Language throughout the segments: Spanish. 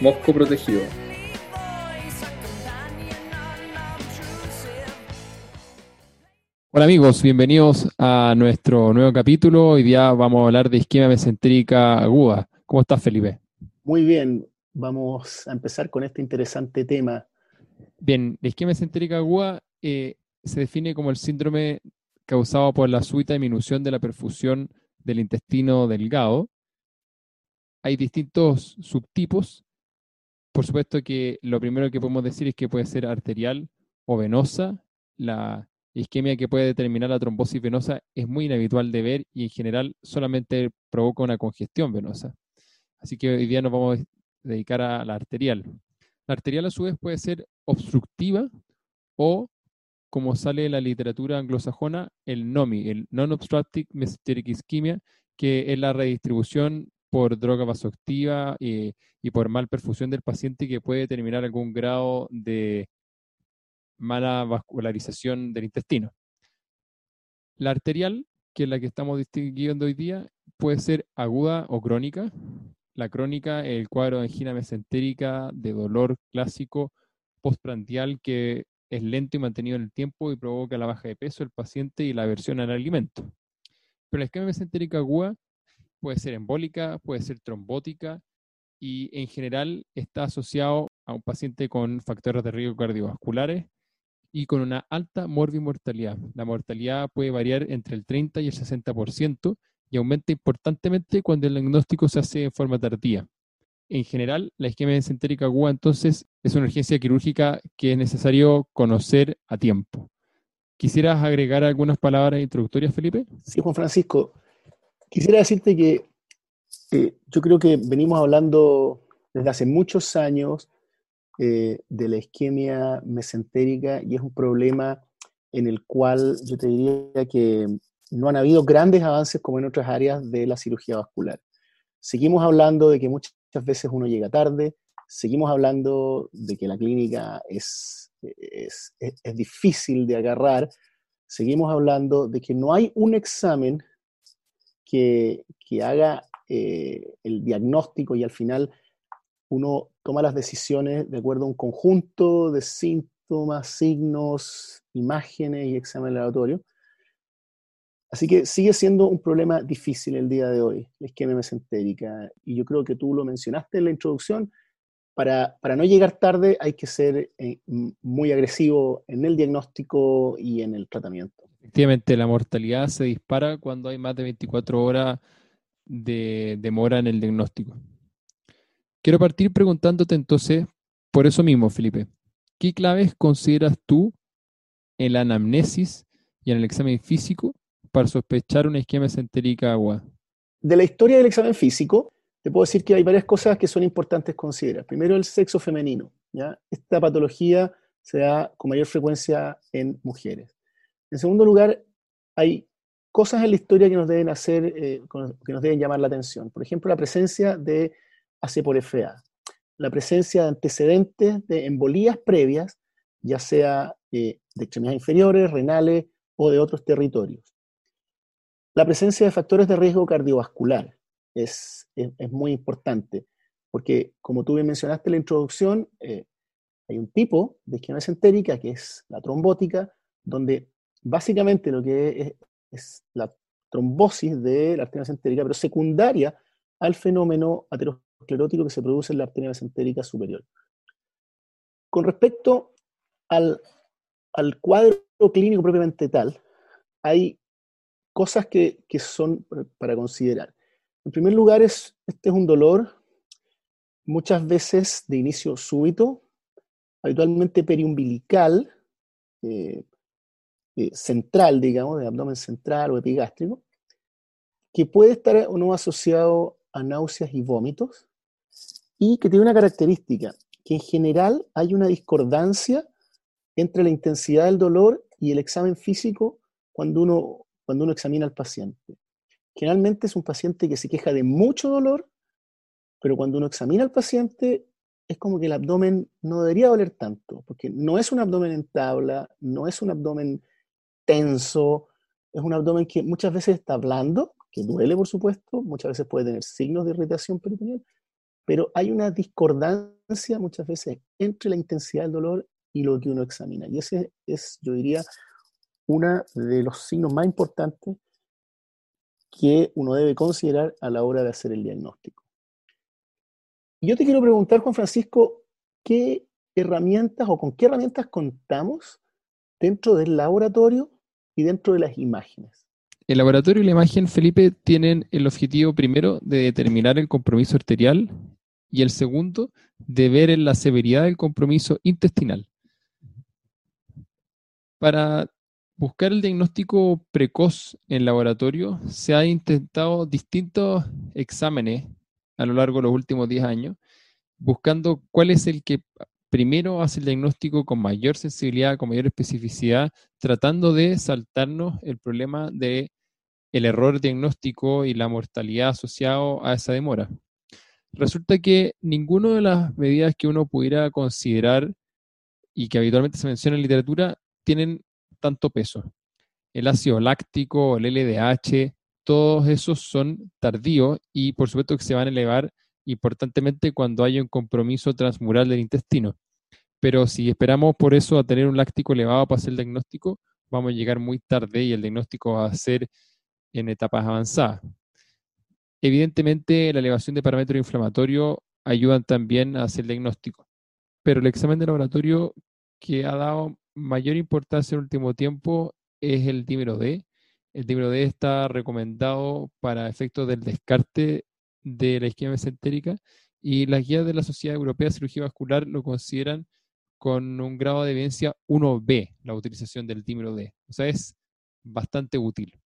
Mosco Protegido. Hola amigos, bienvenidos a nuestro nuevo capítulo. Hoy día vamos a hablar de isquemia mesentérica aguda. ¿Cómo estás, Felipe? Muy bien, vamos a empezar con este interesante tema. Bien, la isquemia mesentérica aguda eh, se define como el síndrome causado por la súbita disminución de la perfusión del intestino delgado. Hay distintos subtipos. Por supuesto que lo primero que podemos decir es que puede ser arterial o venosa. La isquemia que puede determinar la trombosis venosa es muy inhabitual de ver y en general solamente provoca una congestión venosa. Así que hoy día nos vamos a dedicar a la arterial. La arterial a su vez puede ser obstructiva o, como sale en la literatura anglosajona, el NOMI, el Non-Obstructive Mesenteric Ischemia, que es la redistribución por droga vasoactiva y, y por mal perfusión del paciente que puede determinar algún grado de mala vascularización del intestino. La arterial, que es la que estamos distinguiendo hoy día, puede ser aguda o crónica. La crónica el cuadro de angina mesentérica de dolor clásico postprandial que es lento y mantenido en el tiempo y provoca la baja de peso del paciente y la aversión al alimento. Pero la isquemia mesentérica aguda puede ser embólica, puede ser trombótica y en general está asociado a un paciente con factores de riesgo cardiovasculares y con una alta morbimortalidad. La mortalidad puede variar entre el 30 y el 60% y aumenta importantemente cuando el diagnóstico se hace en forma tardía. En general, la isquemia mesentérica aguda entonces es una urgencia quirúrgica que es necesario conocer a tiempo. ¿Quisieras agregar algunas palabras introductorias, Felipe? Sí, Juan Francisco. Quisiera decirte que eh, yo creo que venimos hablando desde hace muchos años eh, de la isquemia mesentérica y es un problema en el cual yo te diría que no han habido grandes avances como en otras áreas de la cirugía vascular. Seguimos hablando de que muchas veces uno llega tarde, seguimos hablando de que la clínica es, es, es difícil de agarrar, seguimos hablando de que no hay un examen que, que haga eh, el diagnóstico y al final uno toma las decisiones de acuerdo a un conjunto de síntomas, signos, imágenes y examen laboratorio. Así que sigue siendo un problema difícil el día de hoy, la isquemia mesentérica. Y yo creo que tú lo mencionaste en la introducción. Para, para no llegar tarde hay que ser eh, muy agresivo en el diagnóstico y en el tratamiento. Efectivamente, la mortalidad se dispara cuando hay más de 24 horas de demora en el diagnóstico. Quiero partir preguntándote entonces, por eso mismo, Felipe, ¿qué claves consideras tú en la anamnesis y en el examen físico para sospechar una isquemia mesentérica agua? De la historia del examen físico, te puedo decir que hay varias cosas que son importantes considerar. Primero, el sexo femenino. ¿ya? Esta patología se da con mayor frecuencia en mujeres. En segundo lugar, hay cosas en la historia que nos deben hacer, eh, que nos deben llamar la atención. Por ejemplo, la presencia de AC por FA, la presencia de antecedentes de embolías previas, ya sea eh, de extremidades inferiores, renales o de otros territorios. La presencia de factores de riesgo cardiovascular es, es, muy importante, porque como tú bien mencionaste en la introducción, eh, hay un tipo de entérica que es la trombótica, donde básicamente lo que es, la trombosis de la arteria mesentérica, pero secundaria al fenómeno aterosclerótico que se produce en la arteria mesentérica superior. Con respecto al, al cuadro clínico propiamente tal, hay cosas que, que, son para considerar. En primer lugar, es, este es un dolor muchas veces de inicio súbito, habitualmente periumbilical, eh, eh, central, digamos, de abdomen central o epigástrico, que puede estar o no asociado a náuseas y vómitos, y que tiene una característica, que en general hay una discordancia entre la intensidad del dolor y el examen físico cuando uno, cuando uno examina al paciente. Generalmente es un paciente que se queja de mucho dolor, pero cuando uno examina al paciente es como que el abdomen no debería doler tanto, porque no es un abdomen en tabla, no es un abdomen tenso, es un abdomen que muchas veces está blando, que duele por supuesto, muchas veces puede tener signos de irritación peritoneal, pero hay una discordancia muchas veces entre la intensidad del dolor y lo que uno examina. Y ese es, yo diría, uno de los signos más importantes que uno debe considerar a la hora de hacer el diagnóstico. Yo te quiero preguntar, Juan Francisco, ¿qué herramientas o con qué herramientas contamos dentro del laboratorio y dentro de las imágenes? El laboratorio y la imagen, Felipe, tienen el objetivo primero de determinar el compromiso arterial y el segundo de ver la severidad del compromiso intestinal. Para buscar el diagnóstico precoz en laboratorio, se han intentado distintos exámenes a lo largo de los últimos 10 años, buscando cuál es el que primero hace el diagnóstico con mayor sensibilidad, con mayor especificidad, tratando de saltarnos el problema de el error diagnóstico y la mortalidad asociado a esa demora. Resulta que ninguna de las medidas que uno pudiera considerar y que habitualmente se menciona en literatura tienen tanto peso. El ácido láctico, el LDH, todos esos son tardíos y por supuesto que se van a elevar importantemente cuando hay un compromiso transmural del intestino. Pero si esperamos por eso a tener un láctico elevado para hacer el diagnóstico, vamos a llegar muy tarde y el diagnóstico va a ser en etapas avanzadas. Evidentemente, la elevación de parámetros inflamatorios ayudan también a hacer el diagnóstico, pero el examen de laboratorio que ha dado mayor importancia en el último tiempo es el dímero D. El dímero D está recomendado para efectos del descarte de la isquemia mesentérica y las guías de la Sociedad Europea de Cirugía Vascular lo consideran con un grado de evidencia 1B, la utilización del dímero D. O sea, es bastante útil.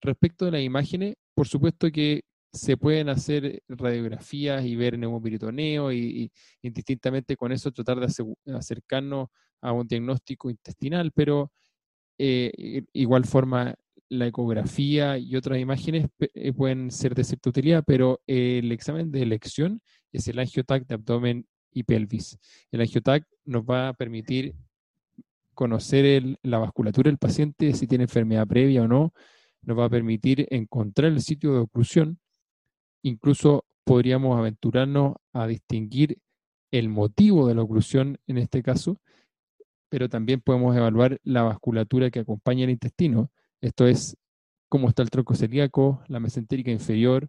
Respecto de las imágenes, por supuesto que se pueden hacer radiografías y ver neumoperitoneo y, y indistintamente con eso tratar de acercarnos a un diagnóstico intestinal, pero eh, igual forma la ecografía y otras imágenes eh, pueden ser de cierta utilidad, pero el examen de elección es el angiotac de abdomen pelvis. El angiotac nos va a permitir conocer la vasculatura del paciente, si tiene enfermedad previa o no, nos va a permitir encontrar el sitio de oclusión, incluso podríamos aventurarnos a distinguir el motivo de la oclusión en este caso, pero también podemos evaluar la vasculatura que acompaña el intestino, esto es cómo está el tronco celíaco, la mesentérica inferior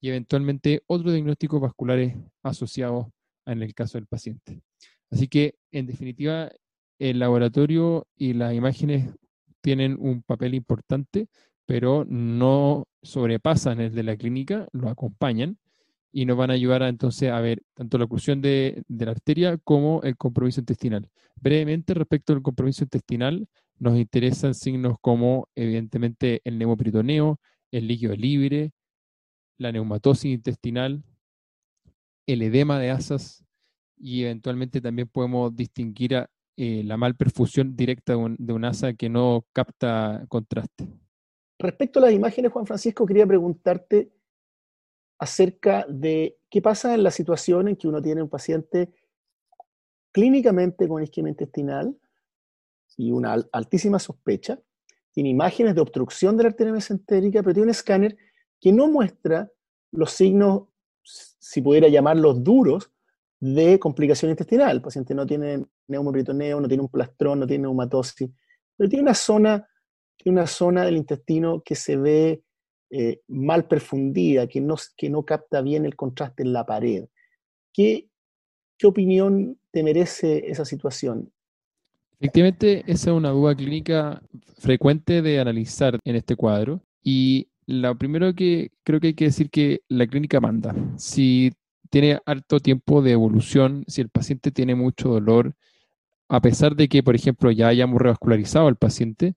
y eventualmente otros diagnósticos vasculares asociados en el caso del paciente. Así que, en definitiva, el laboratorio y las imágenes tienen un papel importante, pero no sobrepasan el de la clínica, lo acompañan y nos van a ayudar a, entonces a ver tanto la oclusión de, de, la arteria como el compromiso intestinal. Brevemente, respecto al compromiso intestinal, nos interesan signos como, evidentemente, el neumoperitoneo, el líquido libre, la neumatosis intestinal, el edema de asas y eventualmente también podemos distinguir a, eh, la malperfusión directa de un, asa que no capta contraste. Respecto a las imágenes, Juan Francisco, quería preguntarte acerca de qué pasa en la situación en que uno tiene un paciente clínicamente con isquemia intestinal y una altísima sospecha, tiene imágenes de obstrucción de la arteria mesentérica, pero tiene un escáner que no muestra los signos, si pudiera llamarlos duros, de complicación intestinal. El paciente no tiene neumoperitoneo, no tiene un plastrón, no tiene neumatosis, pero tiene una zona, tiene una zona del intestino que se ve eh, mal perfundida, que no, que no capta bien el contraste en la pared. ¿Qué, ¿Qué opinión te merece esa situación? Efectivamente, esa es una duda clínica frecuente de analizar en este cuadro. Y lo primero que creo que hay que decir que la clínica manda. Si tiene alto tiempo de evolución, si el paciente tiene mucho dolor, a pesar de que, por ejemplo, ya hayamos revascularizado al paciente,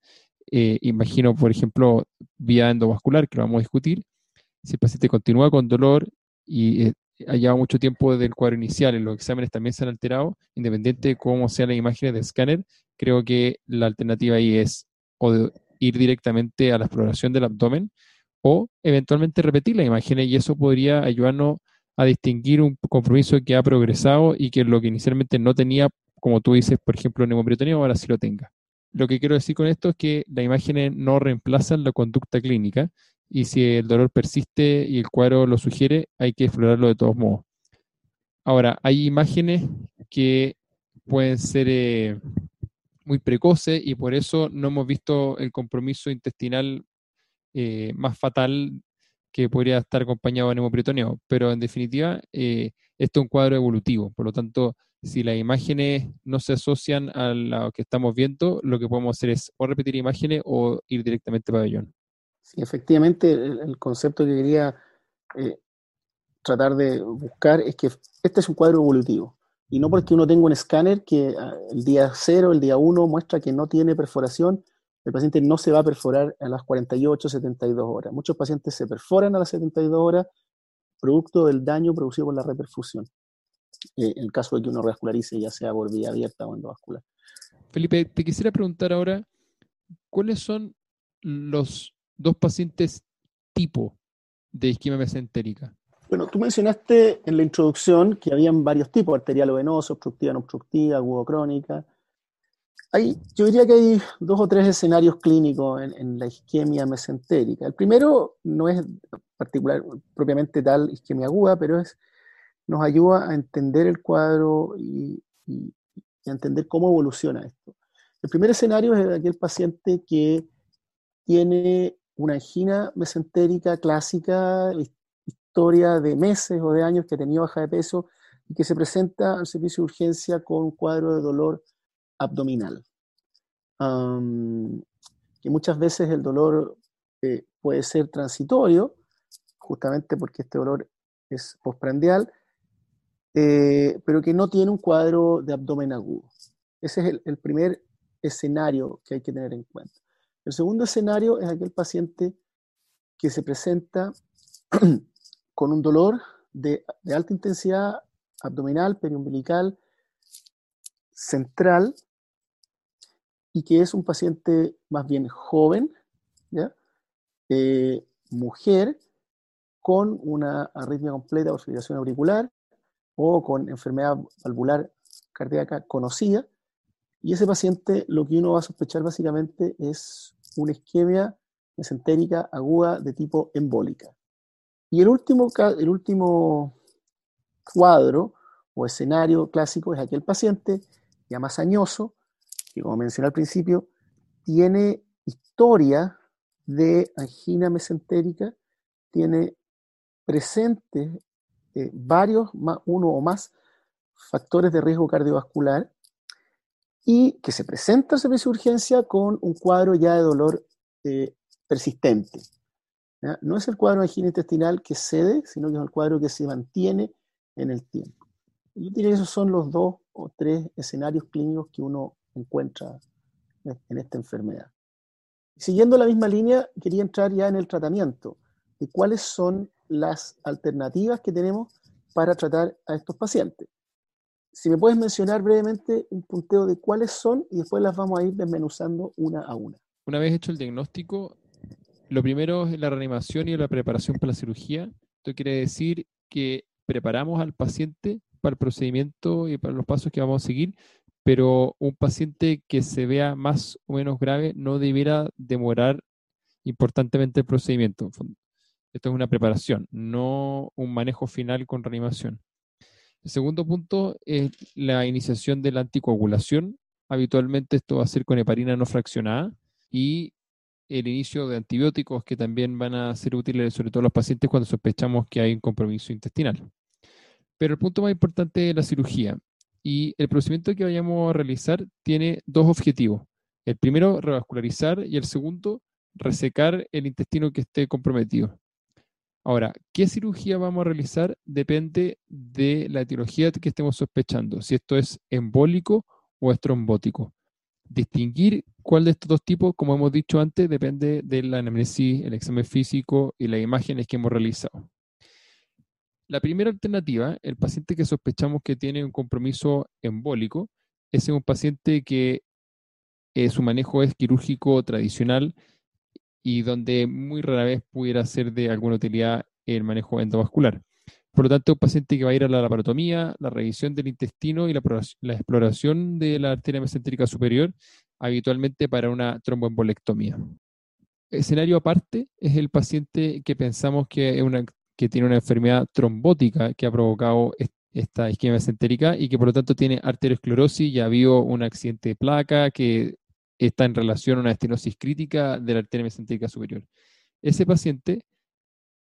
eh, imagino, por ejemplo, vía endovascular, que lo vamos a discutir, si el paciente continúa con dolor y eh, ha llevado mucho tiempo desde el cuadro inicial, los exámenes también se han alterado, independiente de cómo sean las imágenes de escáner, creo que la alternativa ahí es o ir directamente a la exploración del abdomen o eventualmente repetir las imágenes y eso podría ayudarnos a distinguir un compromiso que ha progresado y que lo que inicialmente no tenía, como tú dices, por ejemplo, neumoperitoneo, ahora sí lo tenga. Lo que quiero decir con esto es que las imágenes no reemplazan la conducta clínica y si el dolor persiste y el cuadro lo sugiere, hay que explorarlo de todos modos. Ahora, hay imágenes que pueden ser eh, muy precoces y por eso no hemos visto el compromiso intestinal eh, más fatal que podría estar acompañado de neumoperitoneo. Pero en definitiva, eh, esto es un cuadro evolutivo. Por lo tanto, si las imágenes no se asocian a lo que estamos viendo, lo que podemos hacer es o repetir imágenes o ir directamente a pabellón. Sí, efectivamente, el, concepto que quería eh, tratar de buscar es que este es un cuadro evolutivo. Y no porque uno tenga un escáner que ah, el día 0, el día 1 muestra que no tiene perforación, el paciente no se va a perforar a las 48, 72 horas. Muchos pacientes se perforan a las 72 horas producto del daño producido por la reperfusión. Eh, en el caso de que uno revascularice, ya sea por vía abierta o endovascular. Felipe, te quisiera preguntar ahora, ¿cuáles son los dos pacientes tipo de isquemia mesentérica? Bueno, tú mencionaste en la introducción que habían varios tipos, arterial o venoso, obstructiva, no obstructiva, agudo crónica. Hay, yo diría que hay dos o tres escenarios clínicos en, la isquemia mesentérica. El primero no es particular, propiamente tal isquemia aguda, pero es, nos ayuda a entender el cuadro y, a entender cómo evoluciona esto. El primer escenario es aquel paciente que tiene una angina mesentérica clásica, historia de meses o de años que tenía baja de peso y que se presenta al servicio de urgencia con un cuadro de dolor abdominal. muchas veces el dolor eh, puede ser transitorio, justamente porque este dolor es postprandial, eh, pero que no tiene un cuadro de abdomen agudo. Ese es el primer escenario que hay que tener en cuenta. El segundo escenario es aquel paciente que se presenta con un dolor de, alta intensidad abdominal, periumbilical, central, y que es un paciente más bien joven, eh, mujer, con una arritmia completa o fibrilación auricular o con enfermedad valvular cardíaca conocida. Y ese paciente lo que uno va a sospechar básicamente es una isquemia mesentérica aguda de tipo embólica. Y el último, el último cuadro o escenario clásico es aquel paciente ya más añoso, que como mencioné al principio, tiene historia de angina mesentérica, tiene presentes eh, varios, uno o más factores de riesgo cardiovascular y que se presenta al servicio de urgencia con un cuadro ya de dolor eh, persistente. No es el cuadro de angina intestinal que cede, sino que es el cuadro que se mantiene en el tiempo. Yo diría que esos son los dos o tres escenarios clínicos que uno encuentra en esta enfermedad. Siguiendo la misma línea, quería entrar ya en el tratamiento, de cuáles son las alternativas que tenemos para tratar a estos pacientes si me puedes mencionar brevemente un punteo de cuáles son y después las vamos a ir desmenuzando una a una. Una vez hecho el diagnóstico, lo primero es la reanimación y la preparación para la cirugía. Esto quiere decir que preparamos al paciente para el procedimiento y para los pasos que vamos a seguir, pero un paciente que se vea más o menos grave no debiera demorar importantemente el procedimiento. Esto es una preparación, no un manejo final con reanimación. El segundo punto es la iniciación de la anticoagulación. Habitualmente esto va a ser con heparina no fraccionada y el inicio de antibióticos que también van a ser útiles sobre todo a los pacientes cuando sospechamos que hay un compromiso intestinal. Pero el punto más importante es la cirugía y el procedimiento que vayamos a realizar tiene dos objetivos. El primero, revascularizar y el segundo, resecar el intestino que esté comprometido. Ahora, ¿qué cirugía vamos a realizar? Depende de la etiología que estemos sospechando, si esto es embólico o estrombótico. Distinguir cuál de estos dos tipos, como hemos dicho antes, depende de la anamnesis, el examen físico y las imágenes que hemos realizado. La primera alternativa, el paciente que sospechamos que tiene un compromiso embólico, es un paciente que eh, su manejo es quirúrgico tradicional y donde muy rara vez pudiera ser de alguna utilidad el manejo endovascular. Por lo tanto, un paciente que va a ir a la laparotomía, la revisión del intestino y la, la exploración de la arteria mesentérica superior, habitualmente para una tromboembolectomía. Escenario aparte es el paciente que pensamos que, es una, que tiene una enfermedad trombótica que ha provocado esta isquemia mesentérica y que por lo tanto tiene arteriosclerosis, ya vio un accidente de placa que está en relación a una estenosis crítica de la arteria mesentérica superior. Ese paciente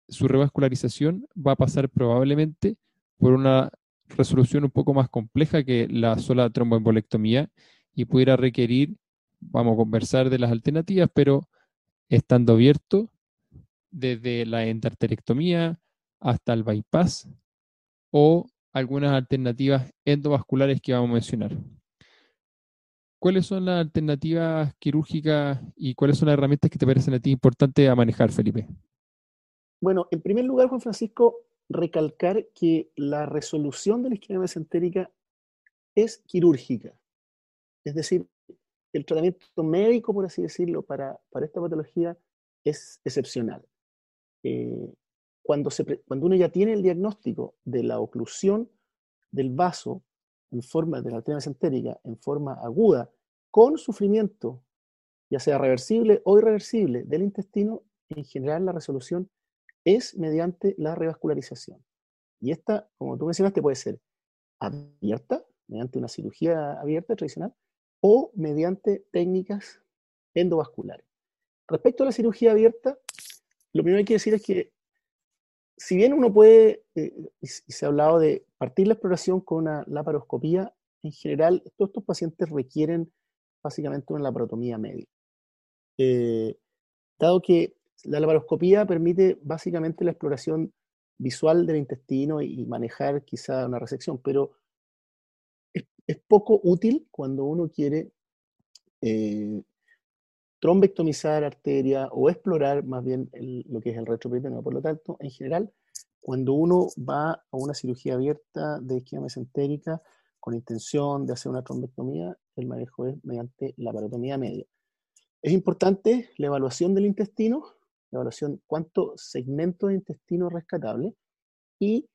su revascularización va a pasar probablemente por una resolución un poco más compleja que la sola tromboembolectomía y pudiera requerir, vamos a conversar de las alternativas, pero estando abierto desde la endarterectomía hasta el bypass o algunas alternativas endovasculares que vamos a mencionar. ¿Cuáles son las alternativas quirúrgicas y cuáles son las herramientas que te parecen a ti importantes a manejar, Felipe? Bueno, en primer lugar, Juan Francisco, recalcar que la resolución de la isquemia mesentérica es quirúrgica. Es decir, el tratamiento médico, por así decirlo, para, esta patología es excepcional. Eh, cuando, se, cuando uno ya tiene el diagnóstico de la oclusión del vaso en forma de la arteria mesentérica en forma aguda, con sufrimiento, ya sea reversible o irreversible, del intestino, en general la resolución es mediante la revascularización. Y esta, como tú mencionaste, puede ser abierta, mediante una cirugía abierta tradicional, o mediante técnicas endovasculares. Respecto a la cirugía abierta, lo primero que hay que decir es que si bien uno puede, eh, y se ha hablado de partir la exploración con una laparoscopía, en general todos estos pacientes requieren básicamente una laparotomía media. Eh, dado que la laparoscopía permite básicamente la exploración visual del intestino y manejar quizá una resección, pero es, poco útil cuando uno quiere eh, trombectomizar arteria o explorar más bien lo que es el retroperitoneo. Por lo tanto, en general, cuando uno va a una cirugía abierta de isquemia mesentérica con intención de hacer una trombectomía, el manejo es mediante la parotomía media. Es importante la evaluación del intestino, la evaluación cuántos segmentos de intestino rescatable y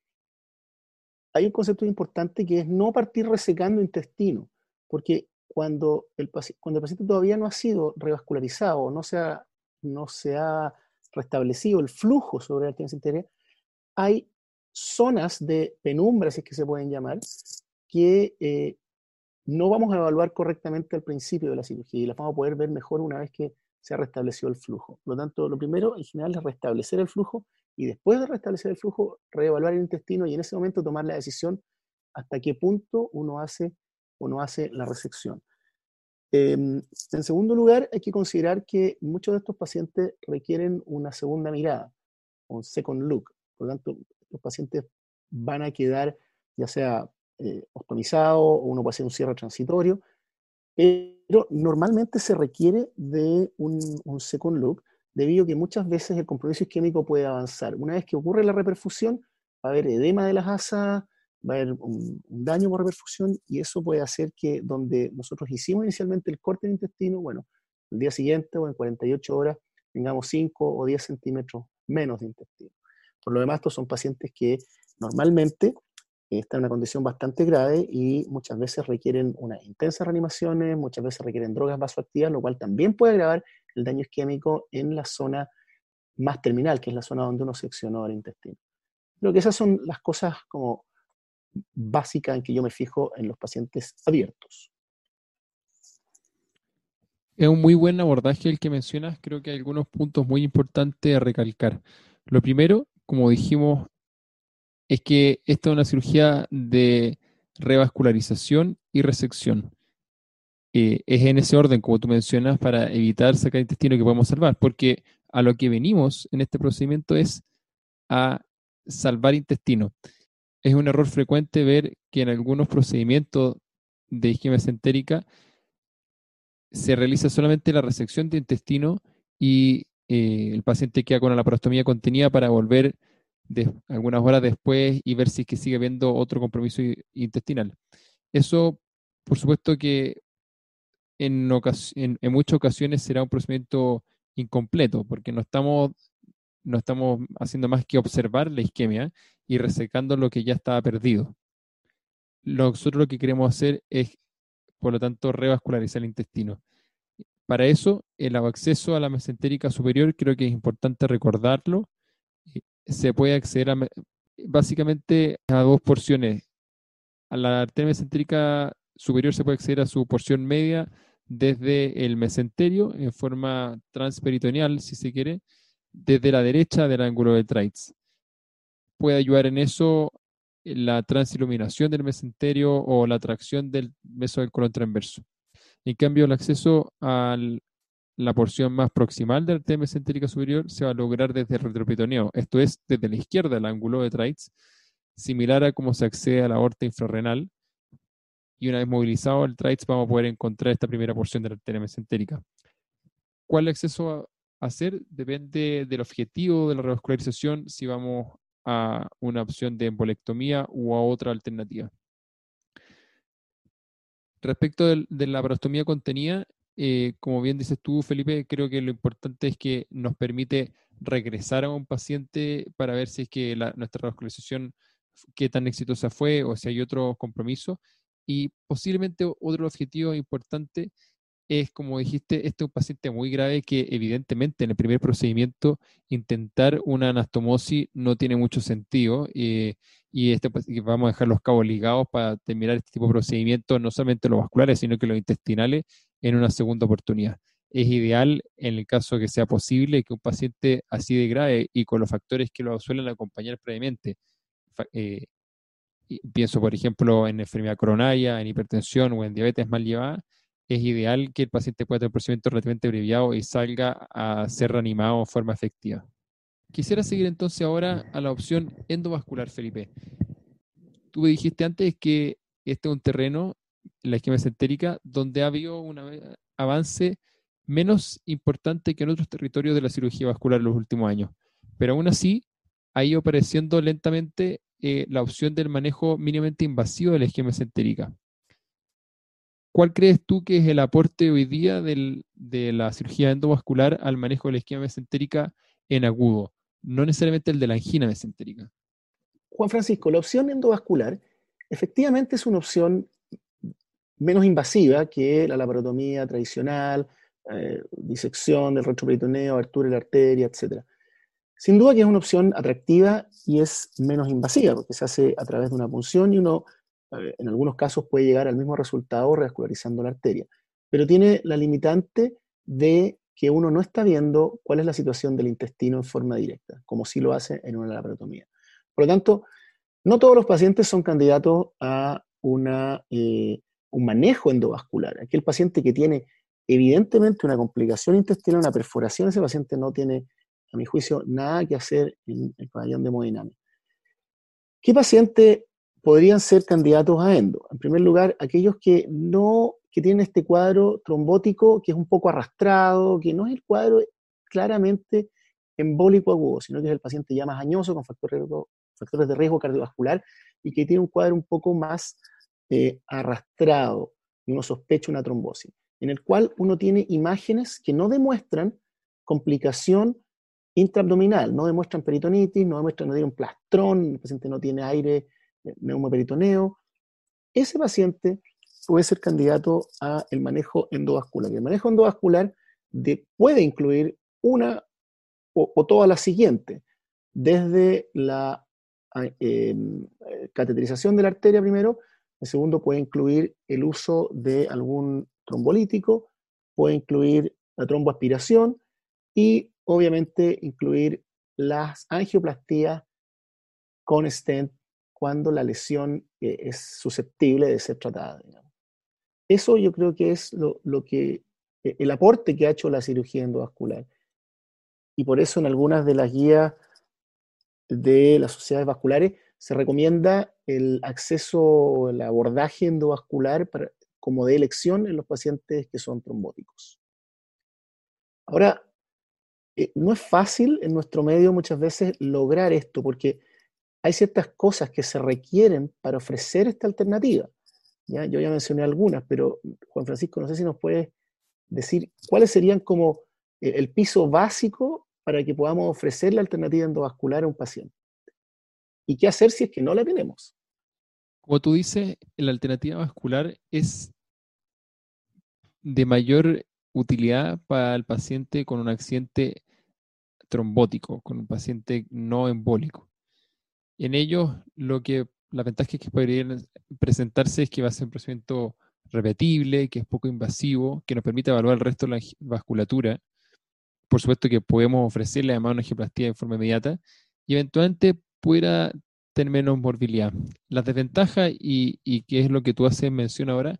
hay un concepto importante que es no partir resecando intestino, porque cuando el, cuando el paciente todavía no ha sido revascularizado, no se ha, no se ha restablecido el flujo sobre la arteria hay zonas de penumbra, si es que se pueden llamar, que eh, no vamos a evaluar correctamente al principio de la cirugía y las vamos a poder ver mejor una vez que se ha restablecido el flujo. Por lo tanto, lo primero en general es restablecer el flujo y después de restablecer el flujo, reevaluar el intestino y en ese momento tomar la decisión hasta qué punto uno hace o no hace la resección. Em, en segundo lugar, hay que considerar que muchos de estos pacientes requieren una segunda mirada, un second look. Por lo tanto, los pacientes van a quedar ya sea eh, optimizados o uno puede hacer un cierre transitorio, pero normalmente se requiere de un, second look debido a que muchas veces el compromiso isquémico puede avanzar. Una vez que ocurre la reperfusión, va a haber edema de las asas, va a haber un, daño por reperfusión y eso puede hacer que donde nosotros hicimos inicialmente el corte del intestino, bueno, el día siguiente o en 48 horas tengamos 5 o 10 centímetros menos de intestino. Por lo demás, estos son pacientes que normalmente están en una condición bastante grave y muchas veces requieren unas intensas reanimaciones, muchas veces requieren drogas vasoactivas, lo cual también puede agravar el daño isquémico en la zona más terminal, que es la zona donde uno seccionó el intestino. Creo que esas son las cosas como básicas en que yo me fijo en los pacientes abiertos. Es un muy buen abordaje el que mencionas. Creo que hay algunos puntos muy importantes a recalcar. Lo primero, como dijimos es que esta es una cirugía de revascularización y resección. Eh, es en ese orden, como tú mencionas, para evitar sacar intestino que podemos salvar, porque a lo que venimos en este procedimiento es a salvar intestino. Es un error frecuente ver que en algunos procedimientos de isquemia centérica se realiza solamente la resección de intestino y eh, el paciente queda con la laparostomía contenida para volver algunas horas después y ver si es que sigue habiendo otro compromiso intestinal. Eso, por supuesto que en, muchas ocasiones será un procedimiento incompleto, porque no estamos, no estamos haciendo más que observar la isquemia y resecando lo que ya estaba perdido. Nosotros lo que queremos hacer es, por lo tanto, revascularizar el intestino. Para eso, el acceso a la mesentérica superior creo que es importante recordarlo. Se puede acceder básicamente a dos porciones. A la arteria mesentérica superior se puede acceder a su porción media desde el mesenterio en forma transperitoneal, si se quiere, desde la derecha del ángulo de Treitz. Puede ayudar en eso la transiluminación del mesenterio o la tracción del meso del colon transverso. En cambio, el acceso a la porción más proximal de la arteria mesentérica superior se va a lograr desde el retroperitoneo, esto es, desde la izquierda del ángulo de Treitz, similar a cómo se accede a la aorta infrarrenal. Y una vez movilizado el Treitz, vamos a poder encontrar esta primera porción de la arteria mesentérica. ¿Cuál acceso hacer? Depende del objetivo de la revascularización, si vamos a una opción de embolectomía u a otra alternativa. Respecto de, la parostomía contenida, eh, como bien dices tú, Felipe, creo que lo importante es que nos permite regresar a un paciente para ver si es que nuestra revascularización, qué tan exitosa fue o si hay otro compromiso. Y posiblemente otro objetivo importante es, como dijiste, este es un paciente muy grave que evidentemente en el primer procedimiento intentar una anastomosis no tiene mucho sentido eh, y este, vamos a dejar los cabos ligados para terminar este tipo de procedimientos, no solamente los vasculares, sino que los intestinales en una segunda oportunidad. Es ideal, en el caso que sea posible, que un paciente así de grave y con los factores que lo suelen acompañar previamente, eh, pienso por ejemplo en enfermedad coronaria, en hipertensión o en diabetes mal llevada, es ideal que el paciente pueda tener un procedimiento relativamente abreviado y salga a ser reanimado de forma efectiva. Quisiera seguir entonces ahora a la opción endovascular, Felipe. Tú dijiste antes que este es un terreno, la isquemia centérica, donde ha habido un avance menos importante que en otros territorios de la cirugía vascular en los últimos años. Pero aún así, ha ido apareciendo lentamente eh, la opción del manejo mínimamente invasivo de la isquemia centérica. ¿Cuál crees tú que es el aporte hoy día de la cirugía endovascular al manejo de la isquemia mesentérica en agudo? No necesariamente el de la angina mesentérica. Juan Francisco, la opción endovascular efectivamente es una opción menos invasiva que la laparotomía tradicional, eh, disección del retroperitoneo, abertura de la arteria, etc. Sin duda que es una opción atractiva y es menos invasiva, porque se hace a través de una punción y uno en algunos casos puede llegar al mismo resultado revascularizando la arteria, pero tiene la limitante de que uno no está viendo cuál es la situación del intestino en forma directa, como si lo hace en una laparotomía. Por lo tanto, no todos los pacientes son candidatos a una, eh, un manejo endovascular. Aquel paciente que tiene evidentemente una complicación intestinal, una perforación, ese paciente no tiene, a mi juicio, nada que hacer en el pabellón de hemodinámica. ¿Qué paciente podrían ser candidatos a endo. En primer lugar, aquellos que no, que tienen este cuadro trombótico que es un poco arrastrado, que no es el cuadro claramente embólico agudo, sino que es el paciente ya más añoso con factores, de riesgo cardiovascular y que tiene un cuadro un poco más eh, arrastrado y uno sospecha una trombosis, en el cual uno tiene imágenes que no demuestran complicación intraabdominal, no demuestran peritonitis, no demuestran no tiene un plastrón, el paciente no tiene aire neumoperitoneo, ese paciente puede ser candidato a el manejo endovascular. el manejo endovascular puede incluir una o, toda la siguiente, desde la em, cateterización de la arteria primero, el segundo puede incluir el uso de algún trombolítico, puede incluir la tromboaspiración y obviamente incluir las angioplastías con stent cuando la lesión eh, es susceptible de ser tratada. Eso yo creo que es lo, que, e, el aporte que ha hecho la cirugía endovascular. Y por eso en algunas de las guías de las sociedades vasculares se recomienda el acceso el abordaje endovascular como de elección en los pacientes que son trombóticos. Ahora, eh, no es fácil en nuestro medio muchas veces lograr esto, porque hay ciertas cosas que se requieren para ofrecer esta alternativa. ¿ya? Yo ya mencioné algunas, pero Juan Francisco, no sé si nos puedes decir cuáles serían como el piso básico para que podamos ofrecer la alternativa endovascular a un paciente. ¿Y qué hacer si es que no la tenemos? Como tú dices, la alternativa vascular es de mayor utilidad para el paciente con un accidente trombótico, con un paciente no embólico. En ellos, lo que la ventaja que podrían presentarse es que va a ser un procedimiento repetible, que es poco invasivo, que nos permite evaluar el resto de la vasculatura. Por supuesto que podemos ofrecerle además una angioplastía de forma inmediata y eventualmente pudiera tener menos morbilidad. La desventaja, y, y que es lo que tú haces mención ahora,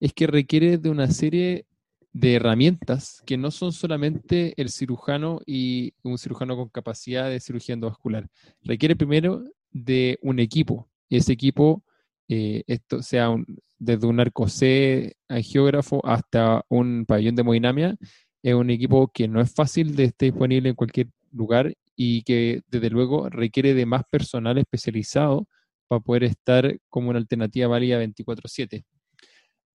es que requiere de una serie de herramientas que no son solamente el cirujano y un cirujano con capacidad de cirugía endovascular. Requiere primero de un equipo. Y ese equipo, eh, esto sea desde un arco C angiógrafo hasta un pabellón de hemodinamia, es un equipo que no es fácil de estar disponible en cualquier lugar y que desde luego requiere de más personal especializado para poder estar como una alternativa válida 24/7.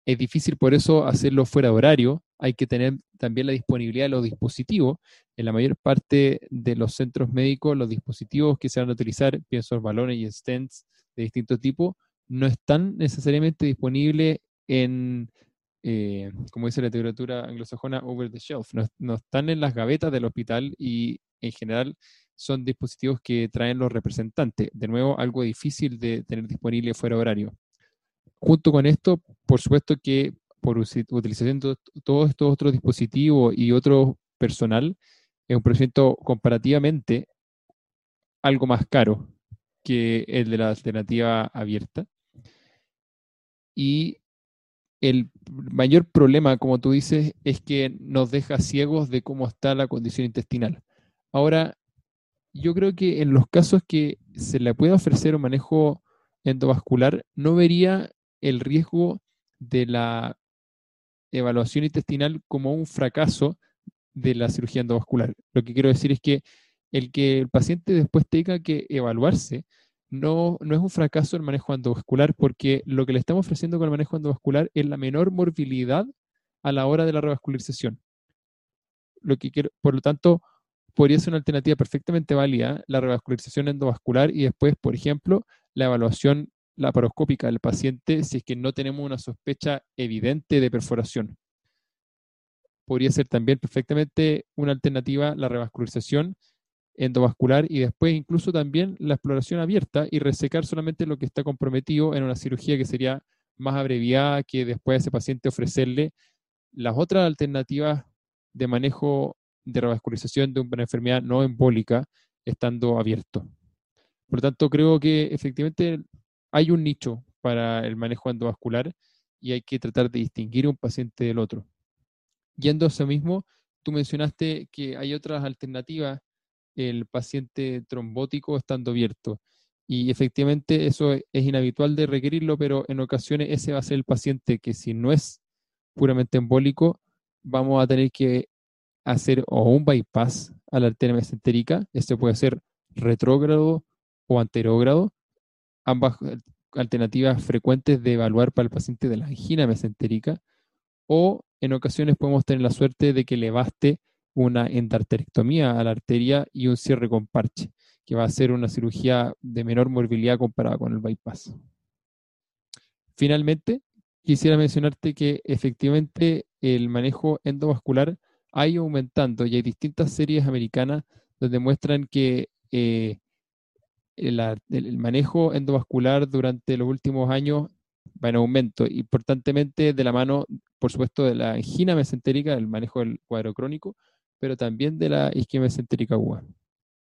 Es difícil por eso hacerlo fuera de horario. Hay que tener también la disponibilidad de los dispositivos. En la mayor parte de los centros médicos, los dispositivos que se van a utilizar, pienso en balones y stents de distintos tipos, no están necesariamente disponibles en, eh, como dice la literatura anglosajona, over the shelf. No, no están en las gavetas del hospital y en general son dispositivos que traen los representantes. De nuevo, algo difícil de tener disponible fuera de horario. Junto con esto, por supuesto que por utilización de todos estos otros dispositivos y otro personal, es un procedimiento comparativamente algo más caro que el de la alternativa abierta. Y el mayor problema, como tú dices, es que nos deja ciegos de cómo está la condición intestinal. Ahora, yo creo que en los casos que se le pueda ofrecer un manejo endovascular, no vería el riesgo de la evaluación intestinal como un fracaso de la cirugía endovascular. Lo que quiero decir es que el que el paciente después tenga que evaluarse no, no es un fracaso el manejo endovascular porque lo que le estamos ofreciendo con el manejo endovascular es la menor morbilidad a la hora de la revascularización. Lo que por lo tanto, podría ser una alternativa perfectamente válida la revascularización endovascular y después, por ejemplo, la evaluación laparoscópica del paciente si es que no tenemos una sospecha evidente de perforación. Podría ser también perfectamente una alternativa la revascularización endovascular y después incluso también la exploración abierta y resecar solamente lo que está comprometido en una cirugía que sería más abreviada que después a ese paciente ofrecerle las otras alternativas de manejo de revascularización de una enfermedad no embólica estando abierto. Por lo tanto, creo que efectivamente hay un nicho para el manejo endovascular y hay que tratar de distinguir un paciente del otro. Yendo a eso mismo, tú mencionaste que hay otras alternativas, el paciente trombótico estando abierto. Y efectivamente eso es inhabitual de requerirlo, pero en ocasiones ese va a ser el paciente que si no es puramente embólico, vamos a tener que hacer o un bypass a la arteria mesentérica, este puede ser retrógrado o anterógrado, ambas alternativas frecuentes de evaluar para el paciente de la angina mesentérica, o en ocasiones podemos tener la suerte de que le baste una endarterectomía a la arteria y un cierre con parche, que va a ser una cirugía de menor morbilidad comparada con el bypass. Finalmente, quisiera mencionarte que efectivamente el manejo endovascular ha ido aumentando y hay distintas series americanas donde muestran que eh, el, manejo endovascular durante los últimos años va en aumento, importantemente de la mano, por supuesto, de la angina mesentérica, el manejo del cuadro crónico, pero también de la isquemia mesentérica aguda.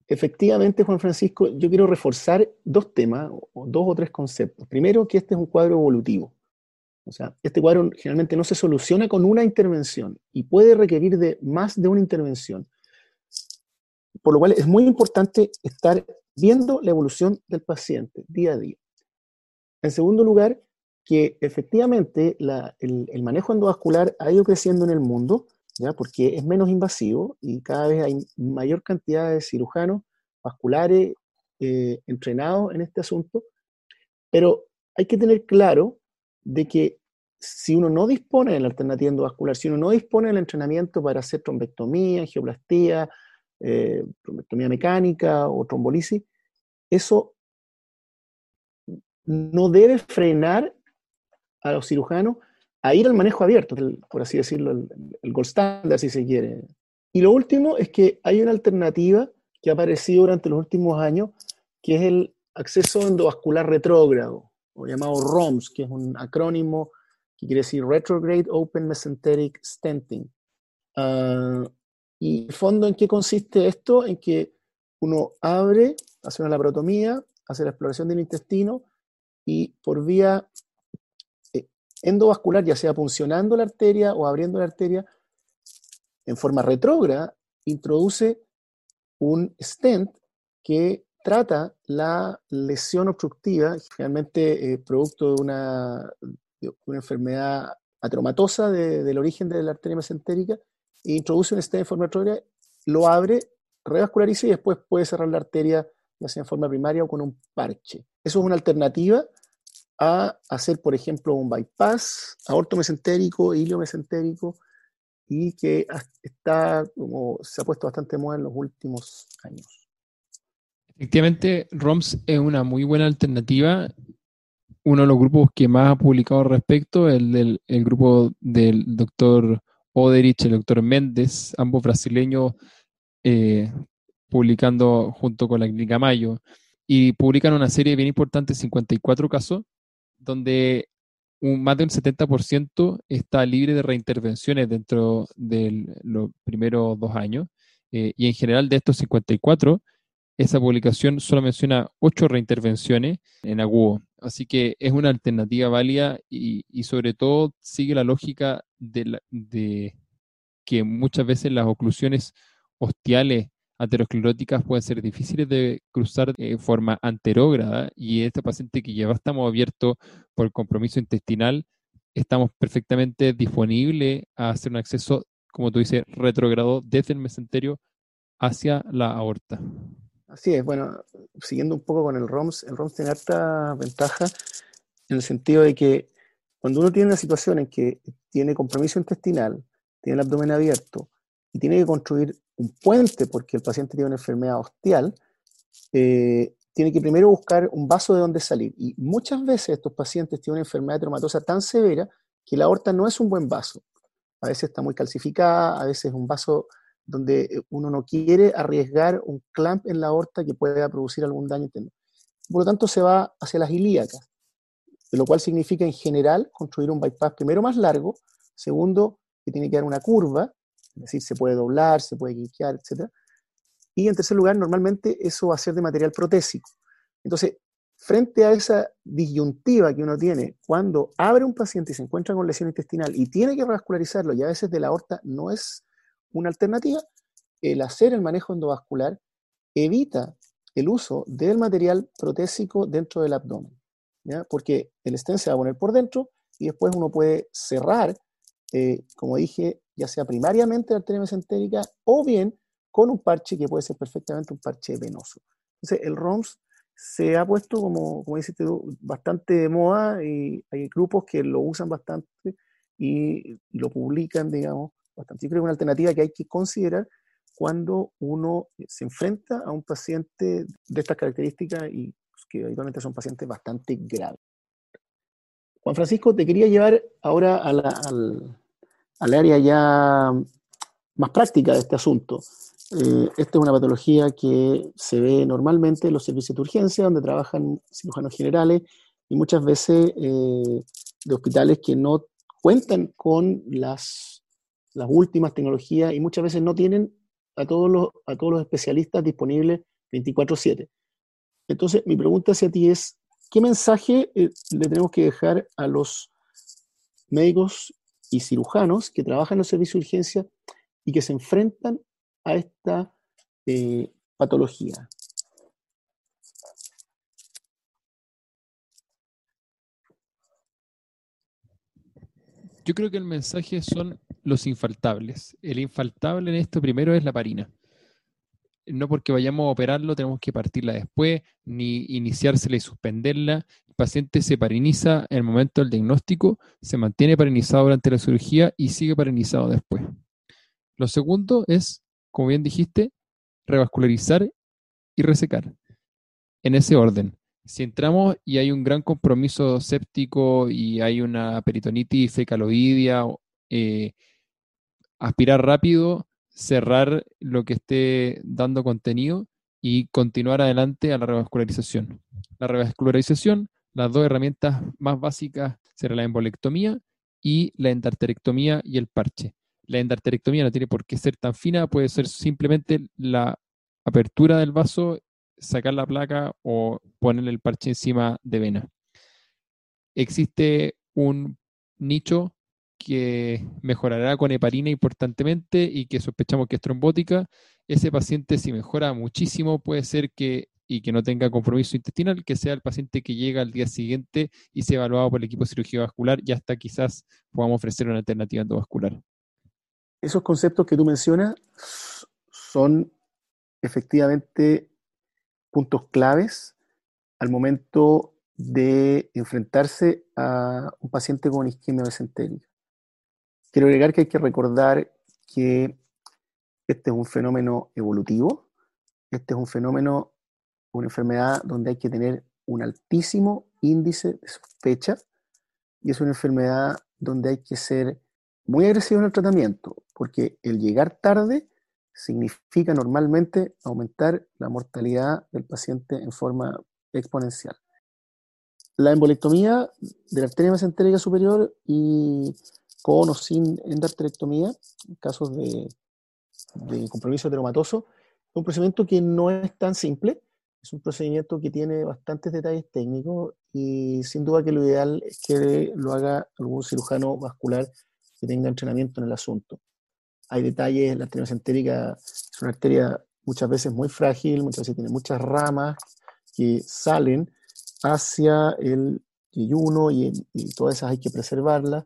Efectivamente, Juan Francisco, yo quiero reforzar dos temas, o dos o tres conceptos. Primero, que este es un cuadro evolutivo. O sea, este cuadro generalmente no se soluciona con una intervención y puede requerir de más de una intervención. Por lo cual es muy importante estar viendo la evolución del paciente día a día. En segundo lugar, que efectivamente el, manejo endovascular ha ido creciendo en el mundo ¿ya? porque es menos invasivo y cada vez hay mayor cantidad de cirujanos vasculares eh, entrenados en este asunto, pero hay que tener claro de que si uno no dispone de la alternativa endovascular, si uno no dispone del entrenamiento para hacer trombectomía, angioplastía, eh, trombectomía mecánica o trombolisis, eso no debe frenar a los cirujanos a ir al manejo abierto, por así decirlo, el, gold standard, si se quiere. Y lo último es que hay una alternativa que ha aparecido durante los últimos años, que es el acceso endovascular retrógrado, o llamado ROMS, que es un acrónimo que quiere decir Retrograde Open Mesenteric Stenting. Uh, y fondo, ¿en qué consiste esto? En que uno abre, hace una laparotomía, hace la exploración del intestino y por vía eh, endovascular, ya sea puncionando la arteria o abriendo la arteria, en forma retrógrada, introduce un stent que trata la lesión obstructiva, generalmente eh, producto de una, enfermedad atromatosa del origen de la arteria mesentérica, e introduce un stent en forma retrógrada, lo abre, revasculariza y después puede cerrar la arteria, ya sea en forma primaria o con un parche. Eso es una alternativa a hacer, por ejemplo, un bypass aorto mesentérico, ilio mesentérico, y que está como se ha puesto bastante moda en los últimos años. Efectivamente, ROMS es una muy buena alternativa. Uno de los grupos que más ha publicado al respecto, el del el grupo del doctor Oderich, el doctor Méndez, ambos brasileños, eh, publicando junto con la Clínica Mayo, y publican una serie bien importante, 54 casos, donde un, más de un 70% está libre de reintervenciones dentro de los primeros dos años. Eh, y en general de estos 54, esa publicación solo menciona 8 reintervenciones en agudo. Así que es una alternativa válida y, y sobre todo sigue la lógica de, de, que muchas veces las oclusiones ostiales ateroscleróticas pueden ser difíciles de cruzar de forma anterógrada y este paciente que ya estamos abierto por compromiso intestinal, estamos perfectamente disponibles a hacer un acceso, como tú dices, retrogrado desde el mesenterio hacia la aorta. Así es, bueno, siguiendo un poco con el ROMS, el ROMS tiene harta ventaja en el sentido de que cuando uno tiene una situación en que tiene compromiso intestinal, tiene el abdomen abierto y tiene que construir un puente porque el paciente tiene una enfermedad ostial, eh, tiene que primero buscar un vaso de donde salir. Y muchas veces estos pacientes tienen una enfermedad traumatosa tan severa que la aorta no es un buen vaso. A veces está muy calcificada, a veces es un vaso donde eh, uno no quiere arriesgar un clamp en la aorta que pueda producir algún daño. Por lo tanto, se va hacia las ilíacas, lo cual significa en general construir un bypass primero más largo, segundo, que tiene que dar una curva, es decir, se puede doblar, se puede guiquear, etc. Y en tercer lugar, normalmente eso va a ser de material protésico. Entonces, frente a esa disyuntiva que uno tiene cuando abre un paciente y se encuentra con lesión intestinal y tiene que revascularizarlo, y a veces de la aorta no es una alternativa, el hacer el manejo endovascular evita el uso del material protésico dentro del abdomen, porque el stent se va a poner por dentro y después uno puede cerrar, eh, como dije, ya sea primariamente la arteria mesentérica o bien con un parche que puede ser perfectamente un parche venoso. Entonces, el ROMS se ha puesto, como, como dices tú, bastante de moda y hay grupos que lo usan bastante y, lo publican, digamos, bastante. Yo creo que es una alternativa que hay que considerar cuando uno se enfrenta a un paciente de estas características y que habitualmente son pacientes bastante graves. Juan Francisco, te quería llevar ahora a la, al, al área ya más práctica de este asunto. Eh, esta es una patología que se ve normalmente en los servicios de urgencia, donde trabajan cirujanos generales y muchas veces eh, de hospitales que no cuentan con las, las últimas tecnologías y muchas veces no tienen a todos los, a todos los especialistas disponibles 24/7. Entonces, mi pregunta hacia ti es, ¿qué mensaje eh, le tenemos que dejar a los médicos y cirujanos que trabajan en los servicios de urgencia y que se enfrentan a esta eh, patología. Yo creo que el mensaje son los infaltables. El infaltable en esto primero es la parina. No porque vayamos a operarlo tenemos que partirla después, ni iniciársela y suspenderla. El paciente se pariniza en el momento del diagnóstico, se mantiene parinizado durante la cirugía y sigue parinizado después. Lo segundo es, como bien dijiste, revascularizar y resecar. En ese orden. Si entramos y hay un gran compromiso séptico y hay una peritonitis fecaloidea, eh, aspirar rápido, cerrar lo que esté dando contenido y continuar adelante a la revascularización. La revascularización, las dos herramientas más básicas serán la embolectomía y la endarterectomía y el parche. La endarterectomía no tiene por qué ser tan fina, puede ser simplemente la apertura del vaso, sacar la placa o ponerle el parche encima de vena. Existe un nicho que mejorará con heparina importantemente y que sospechamos que es trombótica, ese paciente si mejora muchísimo puede ser que y que no tenga compromiso intestinal, que sea el paciente que llega al día siguiente y sea evaluado por el equipo de cirugía vascular y hasta quizás podamos ofrecer una alternativa endovascular. Esos conceptos que tú mencionas son efectivamente puntos claves al momento de enfrentarse a un paciente con isquemia mesentérica. Quiero agregar que hay que recordar que este es un fenómeno evolutivo, este es un fenómeno, una enfermedad donde hay que tener un altísimo índice de sospecha y es una enfermedad donde hay que ser muy agresivo en el tratamiento, porque el llegar tarde significa normalmente aumentar la mortalidad del paciente en forma exponencial. La embolectomía de la arteria mesentérica superior y con o sin endarterectomía, en casos de, compromiso heteromatoso, es un procedimiento que no es tan simple, es un procedimiento que tiene bastantes detalles técnicos y sin duda que lo ideal es que lo haga algún cirujano vascular que tenga entrenamiento en el asunto. Hay detalles, la arteria mesentérica es una arteria muchas veces muy frágil, muchas veces tiene muchas ramas que salen hacia el yeyuno y, y todas esas hay que preservarlas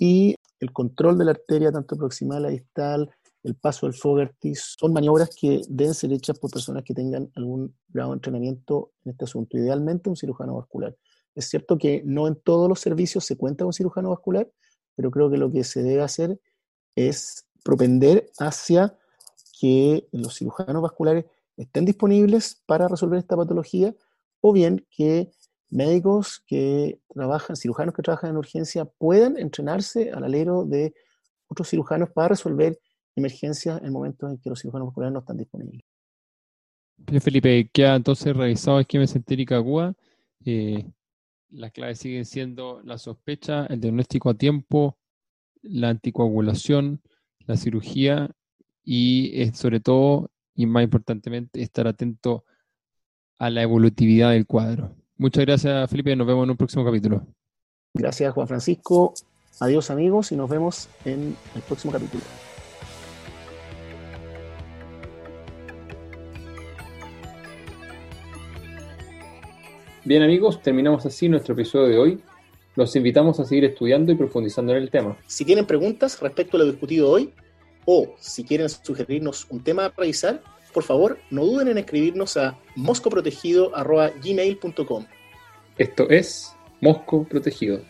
y el control de la arteria, tanto proximal a distal, el paso del Fogarty, son maniobras que deben ser hechas por personas que tengan algún grado de entrenamiento en este asunto, idealmente un cirujano vascular. Es cierto que no en todos los servicios se cuenta con cirujano vascular, pero creo que lo que se debe hacer es propender hacia que los cirujanos vasculares estén disponibles para resolver esta patología o bien que médicos que trabajan, cirujanos que trabajan en urgencia, puedan entrenarse al alero de otros cirujanos para resolver emergencias en momentos en que los cirujanos vasculares no están disponibles. Felipe, ha entonces revisado esquema centérica aguda. Eh, las claves siguen siendo la sospecha, el diagnóstico a tiempo, la anticoagulación, la cirugía y eh, sobre todo, y más importantemente, estar atento a la evolutividad del cuadro. Muchas gracias, Felipe. Nos vemos en un próximo capítulo. Gracias, Juan Francisco. Adiós, amigos, y nos vemos en el próximo capítulo. Bien, amigos, terminamos así nuestro episodio de hoy. Los invitamos a seguir estudiando y profundizando en el tema. Si tienen preguntas respecto a lo discutido hoy o si quieren sugerirnos un tema a revisar, por favor, no duden en escribirnos a moscoprotegido.gmail.com. Esto es Mosco Protegido.